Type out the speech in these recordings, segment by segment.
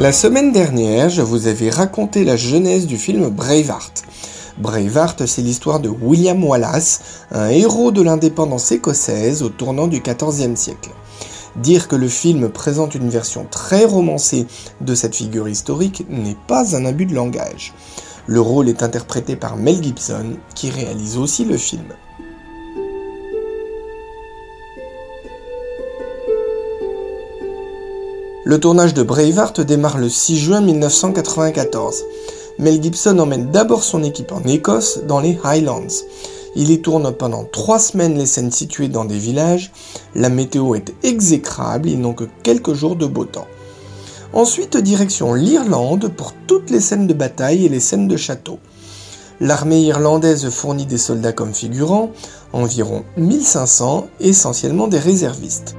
La semaine dernière, je vous avais raconté la genèse du film Braveheart. Braveheart, c'est l'histoire de William Wallace, un héros de l'indépendance écossaise au tournant du XIVe siècle. Dire que le film présente une version très romancée de cette figure historique n'est pas un abus de langage. Le rôle est interprété par Mel Gibson, qui réalise aussi le film. Le tournage de Braveheart démarre le 6 juin 1994. Mel Gibson emmène d'abord son équipe en Écosse, dans les Highlands. Il y tourne pendant trois semaines les scènes situées dans des villages. La météo est exécrable, ils n'ont que quelques jours de beau temps. Ensuite, direction l'Irlande pour toutes les scènes de bataille et les scènes de château. L'armée irlandaise fournit des soldats comme figurants, environ 1500, essentiellement des réservistes.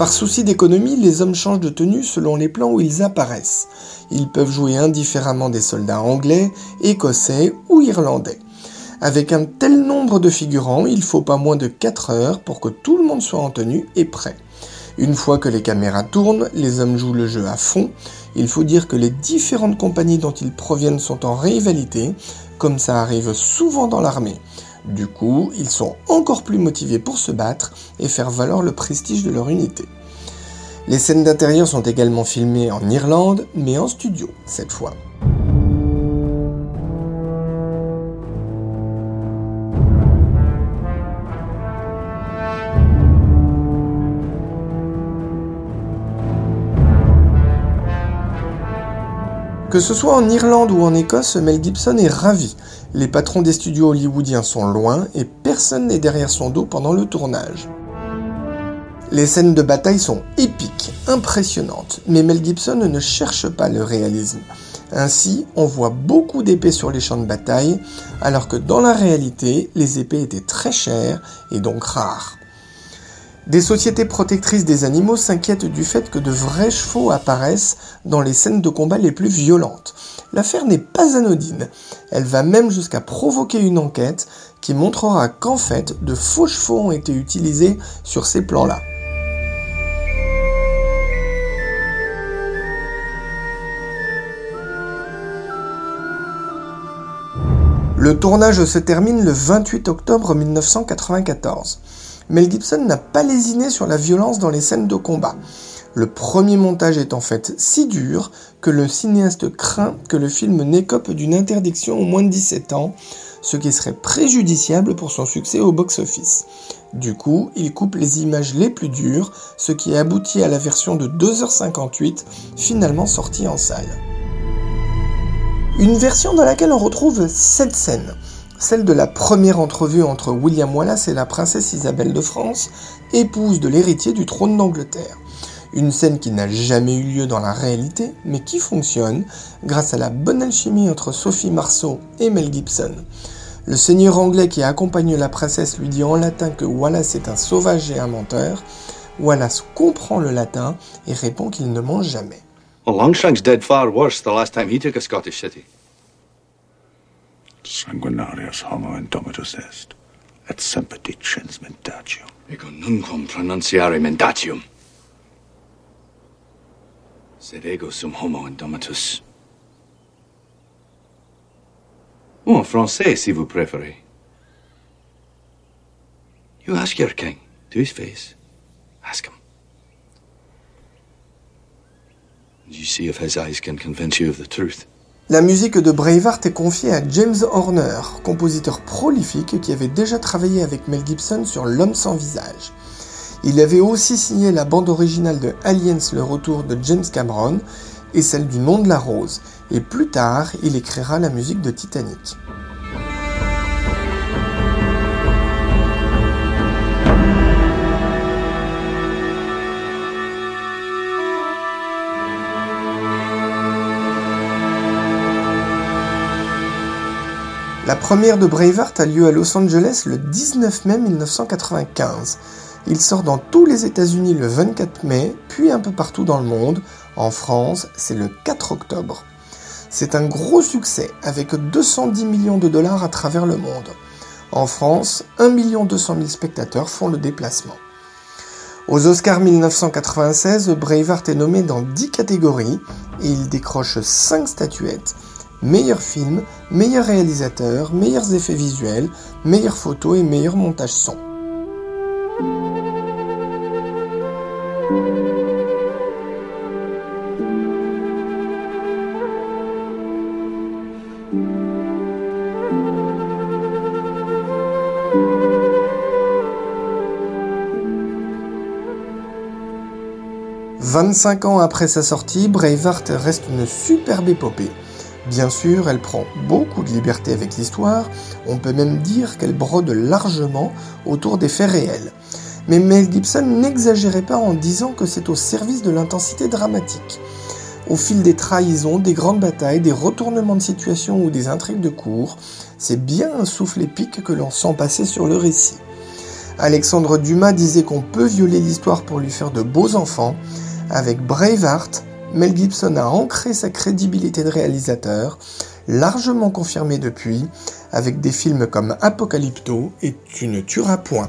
Par souci d'économie, les hommes changent de tenue selon les plans où ils apparaissent. Ils peuvent jouer indifféremment des soldats anglais, écossais ou irlandais. Avec un tel nombre de figurants, il faut pas moins de 4 heures pour que tout le monde soit en tenue et prêt. Une fois que les caméras tournent, les hommes jouent le jeu à fond. Il faut dire que les différentes compagnies dont ils proviennent sont en rivalité, comme ça arrive souvent dans l'armée. Du coup, ils sont encore plus motivés pour se battre et faire valoir le prestige de leur unité. Les scènes d'intérieur sont également filmées en Irlande, mais en studio cette fois. Que ce soit en Irlande ou en Écosse, Mel Gibson est ravi. Les patrons des studios hollywoodiens sont loin et personne n'est derrière son dos pendant le tournage. Les scènes de bataille sont épiques, impressionnantes, mais Mel Gibson ne cherche pas le réalisme. Ainsi, on voit beaucoup d'épées sur les champs de bataille, alors que dans la réalité, les épées étaient très chères et donc rares. Des sociétés protectrices des animaux s'inquiètent du fait que de vrais chevaux apparaissent dans les scènes de combat les plus violentes. L'affaire n'est pas anodine. Elle va même jusqu'à provoquer une enquête qui montrera qu'en fait, de faux chevaux ont été utilisés sur ces plans-là. Le tournage se termine le 28 octobre 1994. Mel Gibson n'a pas lésiné sur la violence dans les scènes de combat. Le premier montage est en fait si dur que le cinéaste craint que le film n'écope d'une interdiction au moins de 17 ans, ce qui serait préjudiciable pour son succès au box-office. Du coup, il coupe les images les plus dures, ce qui aboutit à la version de 2h58, finalement sortie en salle. Une version dans laquelle on retrouve 7 scènes celle de la première entrevue entre William Wallace et la princesse Isabelle de France, épouse de l'héritier du trône d'Angleterre. Une scène qui n'a jamais eu lieu dans la réalité, mais qui fonctionne grâce à la bonne alchimie entre Sophie Marceau et Mel Gibson. Le seigneur anglais qui accompagne la princesse lui dit en latin que Wallace est un sauvage et un menteur. Wallace comprend le latin et répond qu'il ne mange jamais. Longshank's dead far worse the last time he took a Scottish city. Sanguinarius homo indomitus est, et sempedicens mentatium. Ego nunquam pronunciare mendatium. Sed ego sum homo indomitus. Ou en français, si vous préférez. You ask your king to his face. Ask him. And you see if his eyes can convince you of the truth. La musique de Braveheart est confiée à James Horner, compositeur prolifique qui avait déjà travaillé avec Mel Gibson sur L'homme sans visage. Il avait aussi signé la bande originale de Aliens le retour de James Cameron et celle du nom de la rose, et plus tard il écrira la musique de Titanic. Première de Braveheart a lieu à Los Angeles le 19 mai 1995. Il sort dans tous les États-Unis le 24 mai, puis un peu partout dans le monde. En France, c'est le 4 octobre. C'est un gros succès, avec 210 millions de dollars à travers le monde. En France, 1 200 000 spectateurs font le déplacement. Aux Oscars 1996, Braveheart est nommé dans 10 catégories et il décroche 5 statuettes meilleur film, meilleur réalisateur, meilleurs effets visuels, meilleure photo et meilleur montage son. « 25 ans après sa sortie, Braveheart reste une superbe épopée. Bien sûr, elle prend beaucoup de liberté avec l'histoire, on peut même dire qu'elle brode largement autour des faits réels. Mais Mel Gibson n'exagérait pas en disant que c'est au service de l'intensité dramatique. Au fil des trahisons, des grandes batailles, des retournements de situation ou des intrigues de cours, c'est bien un souffle épique que l'on sent passer sur le récit. Alexandre Dumas disait qu'on peut violer l'histoire pour lui faire de beaux enfants. Avec Braveheart, Mel Gibson a ancré sa crédibilité de réalisateur, largement confirmée depuis, avec des films comme Apocalypto et Tu ne tueras point.